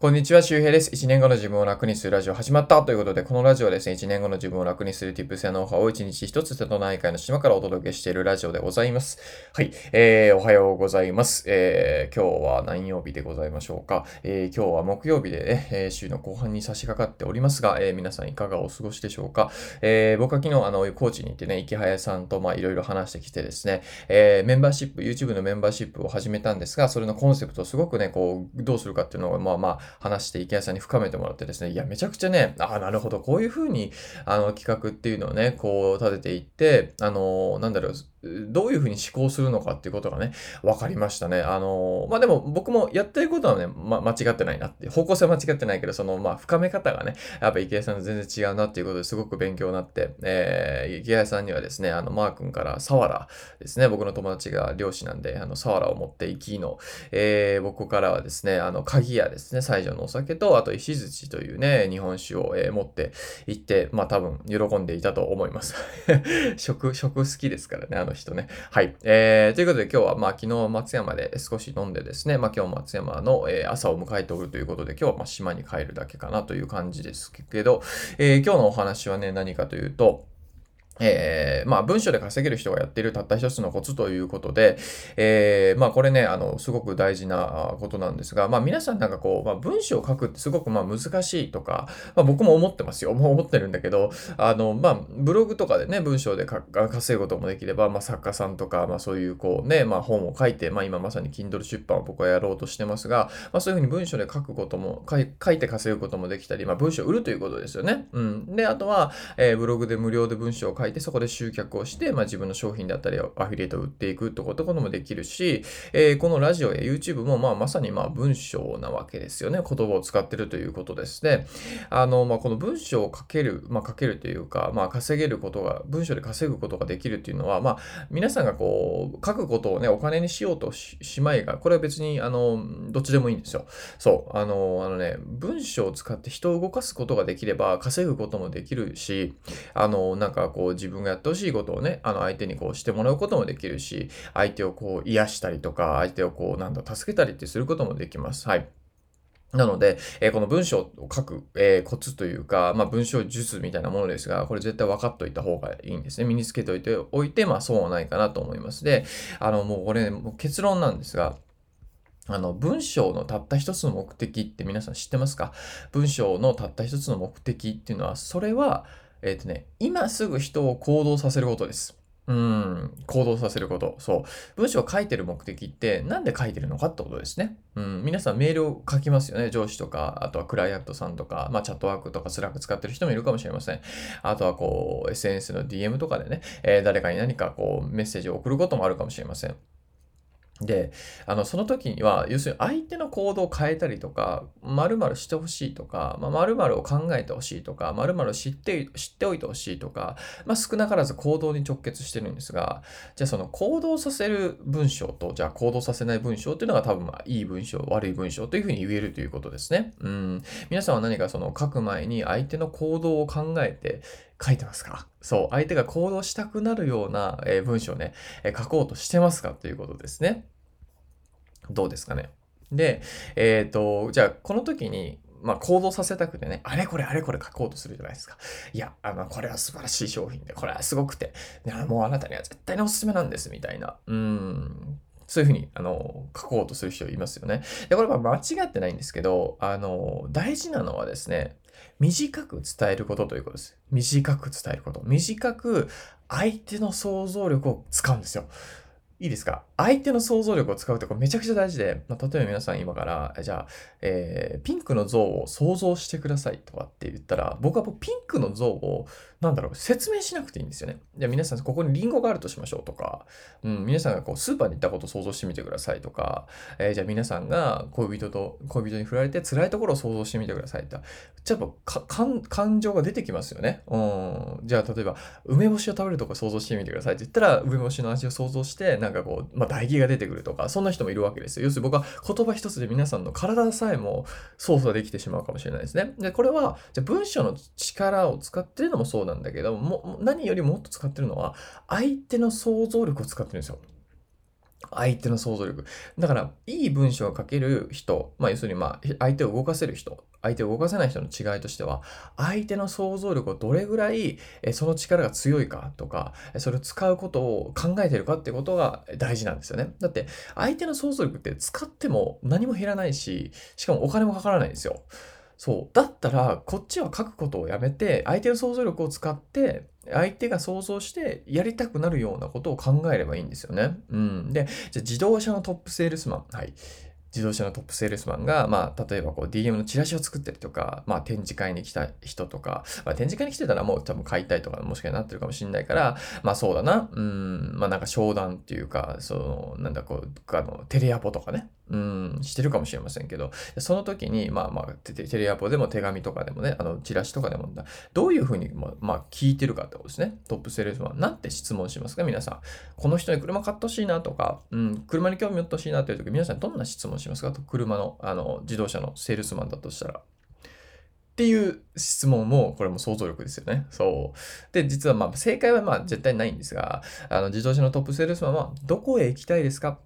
こんにちは、周平です。1年後の自分を楽にするラジオ始まったということで、このラジオはですね、1年後の自分を楽にする tips やノウハウを1日1つ瀬戸内海の島からお届けしているラジオでございます。はい、えー、おはようございます。えー、今日は何曜日でございましょうか？えー、今日は木曜日でね、え、週の後半に差し掛かっておりますが、えー、皆さんいかがお過ごしでしょうか？えー、僕は昨日、あの、コーチに行ってね、池早さんと、まあ、いろいろ話してきてですね、えー、メンバーシップ、YouTube のメンバーシップを始めたんですが、それのコンセプトをすごくね、こう、どうするかっていうのを、まあまあ、話して池谷さんに深めてもらってですね、いや、めちゃくちゃね、ああ、なるほど、こういうふうに、あの、企画っていうのをね、こう、立てていって、あの、なんだろう、どういうふうに思考するのかっていうことがね、分かりましたね。あのまあ、でも僕もやってることはね、ま、間違ってないなって、方向性は間違ってないけど、その、まあ、深め方がね、やっぱ池谷さんと全然違うなっていうことですごく勉強になって、えー、池谷さんにはですね、あの、マー君からサワラですね、僕の友達が漁師なんで、あの、サワラを持って行きの、えー、僕からはですね、あの、鍵屋ですね、西条のお酒と、あと石槌というね、日本酒を、えー、持って行って、まあ、多分、喜んでいたと思います。食、食好きですからね、あのの人ね。はい。えー、ということで今日は、まあ、昨日松山で少し飲んでですね、まあ、今日松山の、え、朝を迎えておるということで、今日はま島に帰るだけかなという感じですけど、えー、今日のお話はね、何かというと、えー、まあ文章で稼げる人がやっているたった一つのコツということで、えー、まあこれね、あの、すごく大事なことなんですが、まあ皆さんなんかこう、まあ文章を書くってすごくまあ難しいとか、まあ僕も思ってますよ。もう思ってるんだけど、あの、まあブログとかでね、文章で稼ぐこともできれば、まあ作家さんとか、まあそういうこうね、まあ本を書いて、まあ今まさに Kindle 出版を僕はやろうとしてますが、まあそういうふうに文章で書くことも、書いて稼ぐこともできたり、まあ文章を売るということですよね。うん。で、あとは、えー、ブログで無料で文章を書いて、いて、そこで集客をして、まあ、自分の商品だったり、アフィリエイトを売っていくってこともできるし、えー、このラジオや YouTube も、まあ、まさにまあ文章なわけですよね。言葉を使ってるということですね。あの、まあ、この文章を書ける、まあ、書けるというか、まあ、稼げることが、文章で稼ぐことができるっていうのは、まあ、皆さんがこう、書くことをね、お金にしようとしまいが、これは別に、あの、どっちでもいいんですよ。そう。あの、あのね、文章を使って人を動かすことができれば、稼ぐこともできるし、あの、なんかこう、自分がやってほしいことをね、あの相手にこうしてもらうこともできるし、相手をこう癒したりとか、相手をこうなんだ、助けたりってすることもできます。はい。なので、えー、この文章を書く、えー、コツというか、まあ、文章術みたいなものですが、これ絶対分かっといた方がいいんですね。身につけておいておいて、まあ、そうはないかなと思います。で、あの、もうこれ、ね、結論なんですが、あの、文章のたった一つの目的って皆さん知ってますか？文章のたった一つの目的っていうのは、それは、えっ、ー、とね、今すぐ人を行動させることです。うん、行動させること。そう。文章を書いてる目的って、なんで書いてるのかってことですね。うん、皆さんメールを書きますよね。上司とか、あとはクライアントさんとか、まあ Chatwork とか Slack 使ってる人もいるかもしれません。あとはこう、SNS の DM とかでね、えー、誰かに何かこう、メッセージを送ることもあるかもしれません。で、あの、その時には、要するに相手の行動を変えたりとか、〇〇してほしいとか、まあ、〇〇を考えてほしいとか、〇〇を知って、知っておいてほしいとか、まあ、少なからず行動に直結してるんですが、じゃあその行動させる文章と、じゃあ行動させない文章っていうのが多分、まあ、いい文章、悪い文章というふうに言えるということですね。うん。皆さんは何かその書く前に相手の行動を考えて、書いてますか？そう。相手が行動したくなるような、え文章をね、え書こうとしてますか？ということですね。どうですかね。で、えっ、ー、と、じゃあ、この時に、まあ、行動させたくてね、あれこれあれこれ書こうとするじゃないですか。いや、あの、これは素晴らしい商品で、これはすごくて、もうあなたには絶対におすすめなんです、みたいな。うん。そういうふうに、あの、書こうとする人いますよね。で、これは間違ってないんですけど、あの、大事なのはですね、短く伝えることということです。短く伝えること。短く相手の想像力を使うんですよ。いいですか？相手の想像力を使うってこれめちゃくちゃ大事で、まあ、例えば皆さん今から、じゃあ、えー、ピンクの像を想像してくださいとかって言ったら、僕はピンクの像を、なんだろう、説明しなくていいんですよね。じゃあ皆さん、ここにリンゴがあるとしましょうとか、うん、皆さんがこうスーパーに行ったことを想像してみてくださいとか、えー、じゃあ皆さんが恋人と、恋人に振られて辛いところを想像してみてくださいと。ちょっと感情が出てきますよね。うん。じゃあ例えば、梅干しを食べるとこ想像してみてくださいって言ったら、梅干しの味を想像して、なんかこう、まあ唾液が出てくるとか、そんな人もいるわけですよ。要するに僕は言葉一つで皆さんの体さえも操作できてしまうかもしれないですね。で、これは、じゃ文章の力を使ってるのもそうなんだけども、何よりもっと使ってるのは、相手の想像力を使ってるんですよ。相手の想像力。だから、いい文章を書ける人、まあ、要するに、まあ、相手を動かせる人、相手を動かせない人の違いとしては、相手の想像力をどれぐらい、えその力が強いかとか、それを使うことを考えてるかってことが大事なんですよね。だって、相手の想像力って使っても何も減らないし、しかもお金もかからないんですよ。そう。だったら、こっちは書くことをやめて、相手の想像力を使って、相手が想像してやりたくなるようなことを考えればいいんですよね。うん。で、じゃ自動車のトップセールスマン。はい。自動車のトップセールスマンが、まあ、例えばこう DM のチラシを作ってるとか、まあ、展示会に来た人とか、まあ、展示会に来てたらもう多分買いたいとかもしかしたらなってるかもしれないから、まあそうだな、うん、まあなんか商談っていうか、その、なんだこう、あの、テレアポとかね、うん、してるかもしれませんけど、その時に、まあまあ、テレアポでも手紙とかでもね、あの、チラシとかでも、どういうふうに、まあ、まあ、聞いてるかってことですね。トップセールスマン。なんて質問しますか？皆さん。この人に車買ってほしいなとか、うん、車に興味持ってほしいなっていう時、皆さんどんな質問しますか？と車の、あの、自動車のセールスマンだとしたら。っていう質問も、これも想像力ですよね。そう。で、実はまあ、正解はまあ、絶対ないんですが、あの、自動車のトップセールスマンは、どこへ行きたいですか？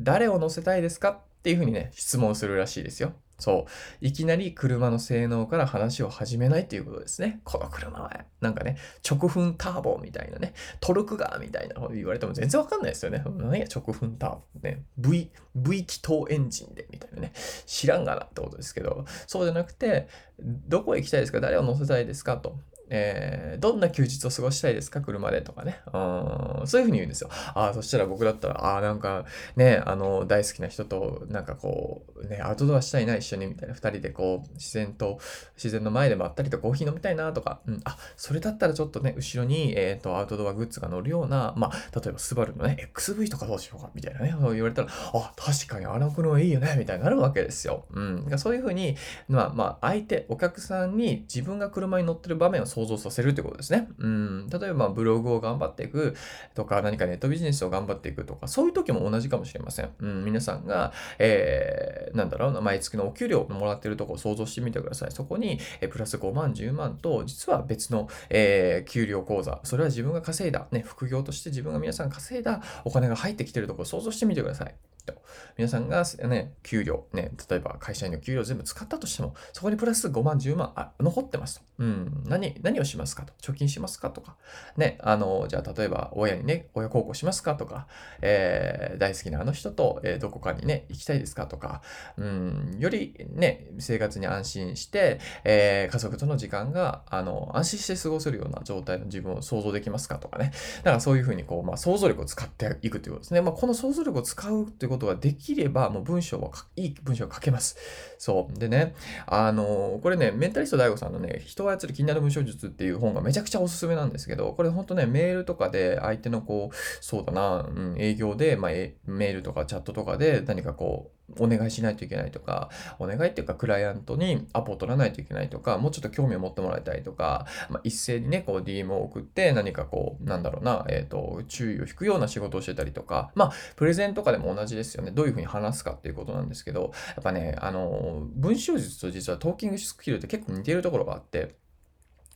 誰を乗せたいですか？っていうふうにね、質問するらしいですよ。そう。いきなり車の性能から話を始めないっていうことですね。この車は、なんかね、直噴ターボみたいなね、トルクガーみたいなこと言われても全然わかんないですよね。何や直噴ターボね。V、V 気筒エンジンでみたいなね。知らんがなってことですけど、そうじゃなくて、どこへ行きたいですか？誰を乗せたいですか？と。えー、どんな休日を過ごしたいですか？車でとかね。うん、そういうふうに言うんですよ。ああ、そしたら僕だったら、ああ、なんかね、あの、大好きな人と、なんかこう、ね、アウトドアしたいな、一緒に、みたいな。二人でこう、自然と、自然の前でまったりとコーヒー飲みたいな、とか、うん、あ、それだったらちょっとね、後ろに、えっ、ー、と、アウトドアグッズが乗るような、まあ、例えば、スバルのね、XV とかどうしようか、みたいなね、言われたら、あ、確かにあの車いいよね、みたいになるわけですよ。うん。そういうふうに、まあ、まあ、相手、お客さんに自分が車に乗ってる場面を想想像させるってことですね。うん。例えば、ブログを頑張っていくとか、何かネットビジネスを頑張っていくとか、そういう時も同じかもしれません。うん。皆さんが、えー、なんだろうな、毎月のお給料をもらってるとこを想像してみてください。そこに、えプラス5万、10万と、実は別の、えー、給料口座、それは自分が稼いだ、ね、副業として自分が皆さん稼いだお金が入ってきてるところを想像してみてください。と。皆さんがね、給料、ね、例えば会社員の給料全部使ったとしても、そこにプラス5万、10万、あ、残ってますと。うん、何、何をしますかと。貯金しますかとか。ね、あの、じゃあ例えば親にね、親孝行しますかとか、えー、大好きなあの人と、えー、どこかにね、行きたいですかとか、うん、よりね、生活に安心して、えー、家族との時間が、あの、安心して過ごせるような状態の自分を想像できますかとかね。だからそういうふうにこう、まあ、想像力を使っていくということですね。まあ、この想像力を使うということができれば、もう文章はいい文章が書けます。そう。でね、あのー、これね、メンタリスト DAIGO さんのね、人を操る気になる文章術っていう本がめちゃくちゃおすすめなんですけど、これほんとね、メールとかで相手のこう、そうだな、うん、営業で、まあ、メールとかチャットとかで何かこう、お願いしないといけないとか、お願いっていうか、クライアントにアポを取らないといけないとか、もうちょっと興味を持ってもらいたいとか、まあ、一斉にね、こう DM を送って何かこう、なんだろうな、えっ、ー、と、注意を引くような仕事をしてたりとか、まあ、プレゼンとかでも同じですよね。どういうふうに話すかっていうことなんですけど、やっぱね、あの、文章術と実はトーキングスキルって結構似ているところがあって、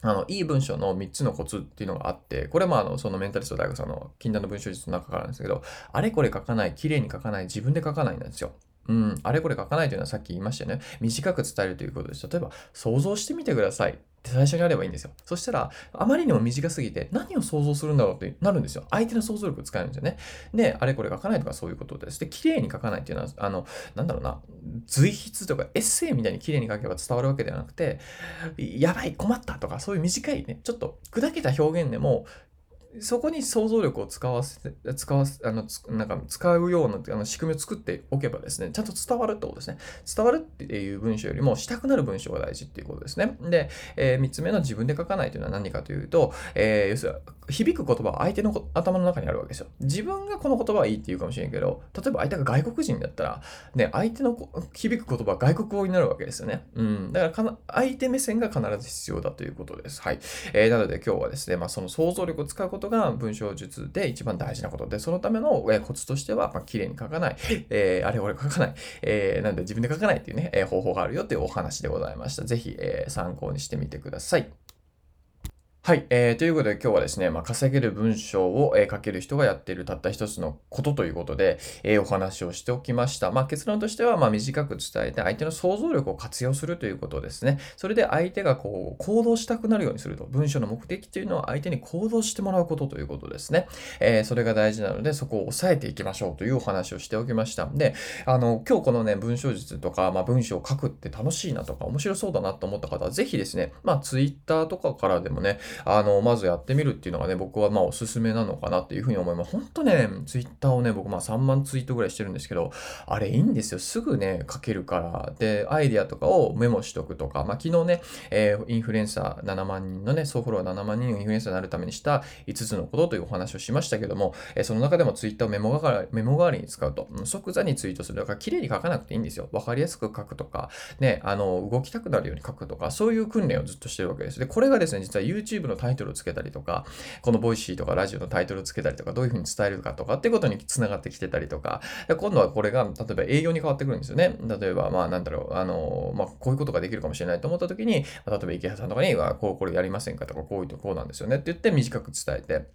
あの、いい文章の3つのコツっていうのがあって、これもあの、そのメンタリスト大学さんの禁断の文章術の中からなんですけど、あれこれ書かない、綺麗に書かない、自分で書かないなんですよ。うん、あれこれ書かないというのはさっき言いましたよね。短く伝えるということです。例えば、想像してみてください。って最初にあればいいんですよ。そしたら、あまりにも短すぎて、何を想像するんだろうってなるんですよ。相手の想像力を使えるんですよね。で、あれこれ書かないとかそういうことです。で、綺麗に書かないっていうのは、あの、なんだろうな、随筆とかエッセイみたいに綺麗に書けば伝わるわけではなくて、やばい、困ったとか、そういう短いね、ちょっと砕けた表現でも、そこに想像力を使わせて、使わせ、あの、なんか使うようなあの仕組みを作っておけばですね、ちゃんと伝わるってことですね。伝わるっていう文章よりもしたくなる文章が大事っていうことですね。で、えー、3つ目の自分で書かないというのは何かというと、えー、要するに響く言葉は相手の頭の中にあるわけですよ。自分がこの言葉はいいって言うかもしれんけど、例えば相手が外国人だったら、ね、相手の響く言葉は外国語になるわけですよね。うん。だから相手目線が必ず必要だということです。はい。えー、なので今日はですね、まあその想像力を使うことことが文章術で一番大事なことで、そのための、えコツとしては、まあ、綺麗に書かない、えー、あれ俺書かない、えー、なんで自分で書かないっていうね、え方法があるよっていうお話でございました。ぜひ、え参考にしてみてください。はい、えー、ということで今日はですね、まあ、稼げる文章を、えー、書ける人がやっているたった一つのことということで、えー、お話をしておきました。まあ、結論としては、まあ、短く伝えて相手の想像力を活用するということですね。それで相手がこう行動したくなるようにすると。文章の目的というのは相手に行動してもらうことということですね。えー、それが大事なので、そこを抑えていきましょうというお話をしておきました。で、あの、今日このね、文章術とか、まあ、文章を書くって楽しいなとか、面白そうだなと思った方は、ぜひですね、まあ、Twitter とかからでもね、あの、まずやってみるっていうのがね、僕はまあおすすめなのかなっていうふうに思います。本当ね、ツイッターをね、僕まあ3万ツイートぐらいしてるんですけど、あれいいんですよ。すぐね、書けるから。で、アイディアとかをメモしとくとか、まあ昨日ね、えー、インフルエンサー7万人のね、総フォロワー7万人のインフルエンサーになるためにした5つのことというお話をしましたけども、えー、その中でもツイッターをメモ代わりメモ代わりに使うと、即座にツイートする。だから綺麗に書かなくていいんですよ。わかりやすく書くとか、ね、あの、動きたくなるように書くとか、そういう訓練をずっとしてるわけです。で、これがですね、実は YouTube のタイトルをつけたりとか、この Voicy とかラジオのタイトルをつけたりとか、どういうふうに伝えるかとかっていうことにつながってきてたりとか、今度はこれが、例えば営業に変わってくるんですよね。例えば、まあなんだろう、あの、まあこういうことができるかもしれないと思った時に、例えば池原さんとかに、こう、これやりませんかとか、こういうとこうなんですよねって言って短く伝えて、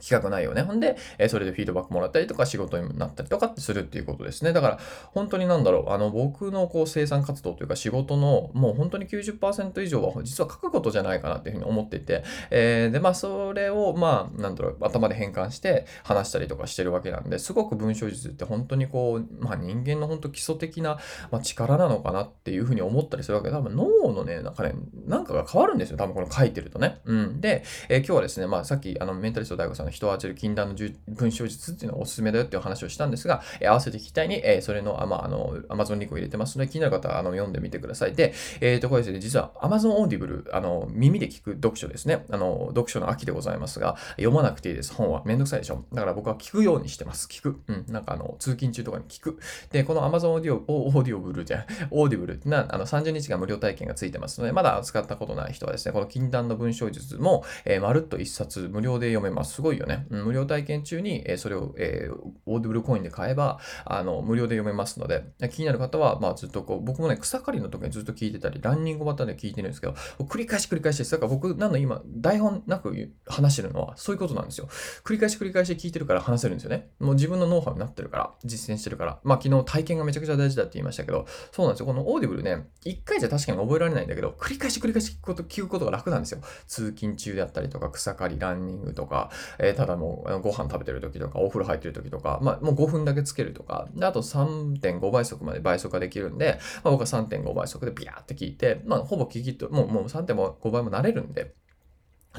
企画内容ね。ほんで、えそれでフィードバックもらったりとか、仕事になったりとかってするっていうことですね。だから、本当になんだろう、あの、僕のこう生産活動というか仕事のもう本当に90%以上は実は書くことじゃないかなっていうふうに思っていて、えー、で、まあ、それを、まあ、なんだろう、頭で変換して話したりとかしてるわけなんで、すごく文章術って本当にこう、まあ、人間の本当基礎的な、まあ、力なのかなっていうふうに思ったりするわけで、多分脳のね、なんかね、なんかが変わるんですよ。多分この書いてるとね。うん。で、えー、今日はですね、まあ、さっき、あの、メンタリスト大悟さん人を当てる禁断の文章術っていうのがおすすめだよっていう話をしたんですが、えー、合わせて聞きたいに、えー、それの、あまあ、あの、Amazon リンクを入れてますので、気になる方はあの読んでみてください。で、えっ、ー、と、これですね、実は Amazon Audible、あの、耳で聞く読書ですね。あの、読書の秋でございますが、読まなくていいです。本はめんどくさいでしょ。だから僕は聞くようにしてます。聞く。うん。なんかあの、通勤中とかに聞く。で、この Amazon Audio、オーディオブルじゃん。 Audible な、あの、30日間無料体験がついてますので、まだ使ったことない人はですね、この禁断の文章術も、えー、まるっと一冊無料で読めます。すごいよね。無料体験中に、え、それを、えー、Audible コインで買えば、あの、無料で読めますので、気になる方は、まあ、ずっとこう、僕もね、草刈りの時にずっと聞いてたり、ランニングバタで聞いてるんですけど、繰り返し繰り返しです。だから僕、なの今、台本なく話してるのは、そういうことなんですよ。繰り返し繰り返し聞いてるから話せるんですよね。もう自分のノウハウになってるから、実践してるから。まあ、昨日体験がめちゃくちゃ大事だって言いましたけど、そうなんですよ。この Audible ね、一回じゃ確かに覚えられないんだけど、繰り返し繰り返し聞くこと、聞くことが楽なんですよ。通勤中であったりとか、草刈り、ランニングとか、え、ただもう、ご飯食べてる時とか、お風呂入ってる時とか、まあ、もう5分だけつけるとか、あと3.5倍速まで倍速ができるんで、まあ、僕は3.5倍速でビャーって聞いて、まあ、ほぼ聞きと、もうもう3.5倍も慣れるんで、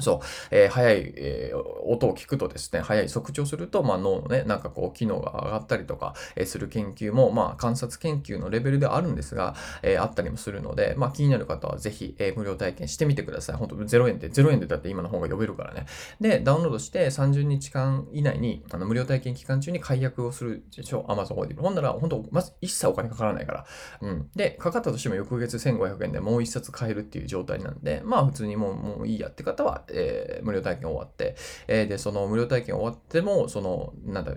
そう、えー、早い、えー、音を聞くとですね、早い測定すると、まあ、脳のね、なんかこう、機能が上がったりとか、えー、する研究も、まあ、観察研究のレベルではあるんですが、えあったりもするので、まあ、気になる方はぜひ、え無料体験してみてください。本当0円で、0円でだって今の方が呼べるからね。で、ダウンロードして30日間以内に、あの無料体験期間中に解約をするでしょ、Amazon Audible。ほんなら、本当まず一切お金かからないから。うん。で、かかったとしても翌月1500円でもう一冊買えるっていう状態なんで、まあ、普通にもう、もういいやって方は、えー、無料体験終わって、えー、で、その無料体験終わっても、その、なんだ、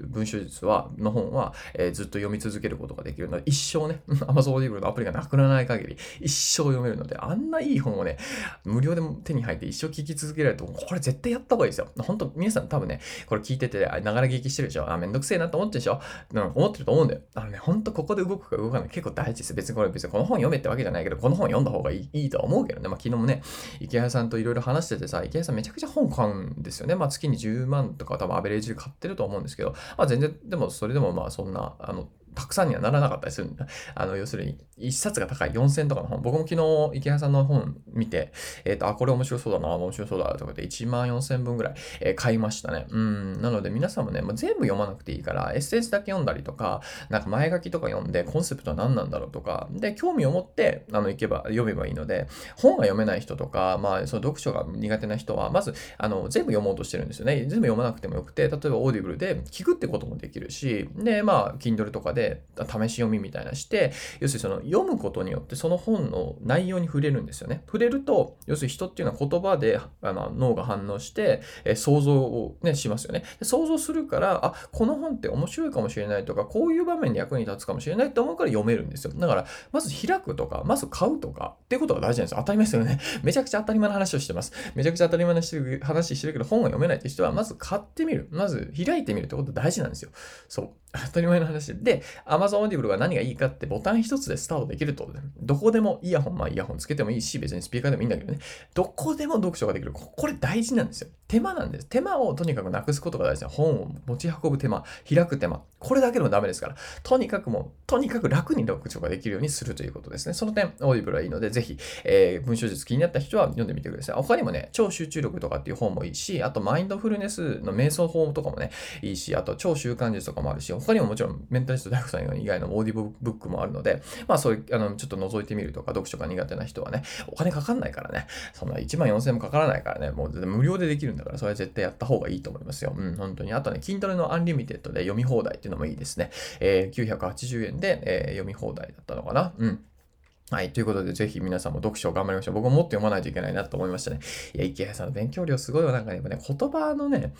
文章術は、の本は、えー、ずっと読み続けることができるので、一生ね、Amazon Audible のアプリがなくならない限り、一生読めるので、あんないい本をね、無料でも手に入って一生聞き続けられると、これ絶対やった方がいいですよ。本当皆さん多分ね、これ聞いてて、ながら聞きしてるでしょ。あ、めんどくせえなと思ってるでしょ。思ってると思うんだよ。あのね、本当ここで動くか動かない結構大事です。別にこれ別にこの本読めってわけじゃないけど、この本読んだ方がいいいいと思うけどね。まあ昨日もね、池谷さんといろいろ話しててさ、池江さんめちゃくちゃ本買うんですよね。まあ月に10万とか多分アベレージで買ってると思うんですけど、まあ全然、でもそれでもまあそんな、あの、たくさんにはならなかったりする。あの、要するに、一冊が高い4000とかの本。僕も昨日、池谷さんの本見て、えっ、ー、と、あ、これ面白そうだな、面白そうだ、とかで1万4000分ぐらい、えー、買いましたね。うん。なので皆さんもね、もう全部読まなくていいから、エッセンスだけ読んだりとか、なんか前書きとか読んで、コンセプトは何なんだろうとか、で、興味を持って、あの、行けば、読めばいいので、本が読めない人とか、まあ、その読書が苦手な人は、まず、あの、全部読もうとしてるんですよね。全部読まなくてもよくて、例えばオーディブルで聞くってこともできるし、で、まあ、Kindle とかで、で試し読みみたいなして、要するにその読むことによってその本の内容に触れるんですよね。触れると、要するに人っていうのは言葉であの脳が反応して、え想像をね、しますよね。想像するから、あ、この本って面白いかもしれないとか、こういう場面で役に立つかもしれないって思うから読めるんですよ。だから、まず開くとか、まず買うとかっていうことが大事なんですよ。当たり前ですよね。めちゃくちゃ当たり前の話をしてます。めちゃくちゃ当たり前の話してるけど、本が読めないって人は、まず買ってみる。まず開いてみるってこと大事なんですよ。そう。当たり前の話で、Amazon Audible が何がいいかってボタン一つでスタートできるとで、どこでもイヤホン、まあイヤホンつけてもいいし、別にスピーカーでもいいんだけどね、どこでも読書ができる。これ大事なんですよ。手間なんです。手間をとにかくなくすことが大事な本を持ち運ぶ手間、開く手間。これだけでもダメですから、とにかくもう、とにかく楽に読書ができるようにするということですね。その点、Audible はいいので、ぜひ、えー、文章術気になった人は読んでみてください。他にもね、超集中力とかっていう本もいいし、あとマインドフルネスの瞑想法とかもね、いいし、あと超習慣術とかもあるし、他にももちろんメンタリスト DaiGo さん以外のオーディブブックもあるので、まあそういう、あの、ちょっと覗いてみるとか、読書が苦手な人はね、お金かかんないからね、そんな1万4000円もかからないからね、もう無料でできるんでだから、それは絶対やった方がいいと思いますよ。うん、本当に。あとね、 Kindle の Unlimited で読み放題っていうのもいいですね。えー、980円で、えー、読み放題だったのかな。うん。はい。ということで、ぜひ皆さんも読書を頑張りましょう。僕ももっと読まないといけないなと思いましたね。いや、池谷さんの勉強量すごいわ。なんかね、言葉のね、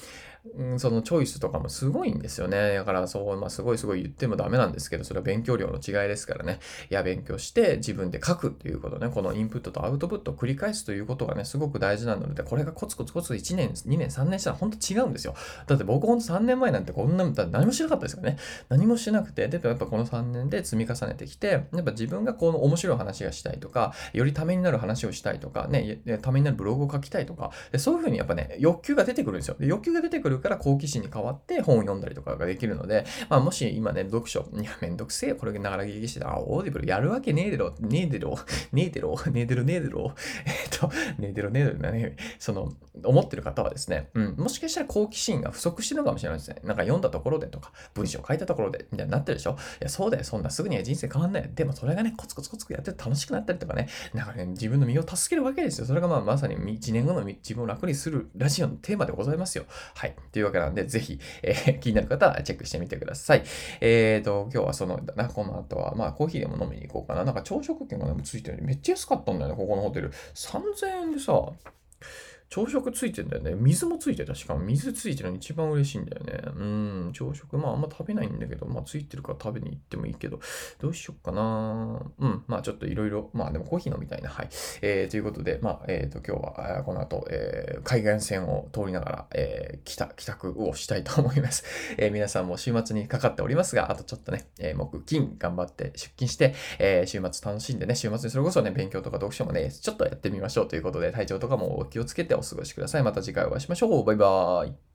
うん、そのチョイスとかもすごいんですよね。だからそう、まあ、すごいすごい言ってもダメなんですけど、それは勉強量の違いですからね。いや、勉強して自分で書くっていうことね、このインプットとアウトプットを繰り返すということがね、すごく大事なので、これがコツコツコツ1年、2年、3年したら本当違うんですよ。だって僕ほんと3年前なんてこんな、何もしなかったですよね。何もしなくて、で、やっぱこの3年で積み重ねてきて、やっぱ自分がこの面白い話がしたいとか、よりためになる話をしたいとか、ね、ためになるブログを書きたいとか、そういうふうにやっぱね、欲求が出てくるんですよ。で欲求が出てくるから好奇心に変わって本を読んだりとかができるので、まあ、もし今ね、読書、いや、めんどくせえ、これながら聞きしてた、あ、オーディブルやるわけねえでろ、ねえでろ、ねえでろ、ねえでろ、ねえでろ、えっと、ねえでろ、ねえでろ、ねその、思ってる方はですね、うん、もしかしたら好奇心が不足してるのかもしれないですね。なんか読んだところでとか、文章書いたところで、みたいになってるでしょ？いや、そうだよ、そんなすぐには人生変わんない。でもそれがね、コツコツコツコツやって楽しくなったりとかね、なんかね、自分の身を助けるわけですよ。それがまあまさに1年後の自分を楽にするラジオのテーマでございますよ。はい。というわけなんで、ぜひ、えー、気になる方はチェックしてみてください。えーと、今日はその、な、この後は、まあコーヒーでも飲みに行こうかな。なんか朝食券が、ね、ついてるめっちゃ安かったんだよね、ここのホテル。3000円でさ、朝食ついてんだよね。水もついてたしかも水ついてるの一番嬉しいんだよね。うん、朝食。まああんま食べないんだけど、まあついてるから食べに行ってもいいけど、どうしよっかなうん、まあちょっといろいろ、まあでもコーヒー飲みたいな。はい。えー、ということで、まあ、えっ、ー、と、今日は、この後、えー、海岸線を通りながら、えー、帰宅、帰宅をしたいと思います。えー、皆さんも週末にかかっておりますが、あとちょっとね、えー、木、金頑張って出勤して、えー、週末楽しんでね、週末にそれこそね、勉強とか読書もね、ちょっとやってみましょうということで、体調とかもお気をつけてお過ごしください。また次回お会いしましょう。バイバーイ。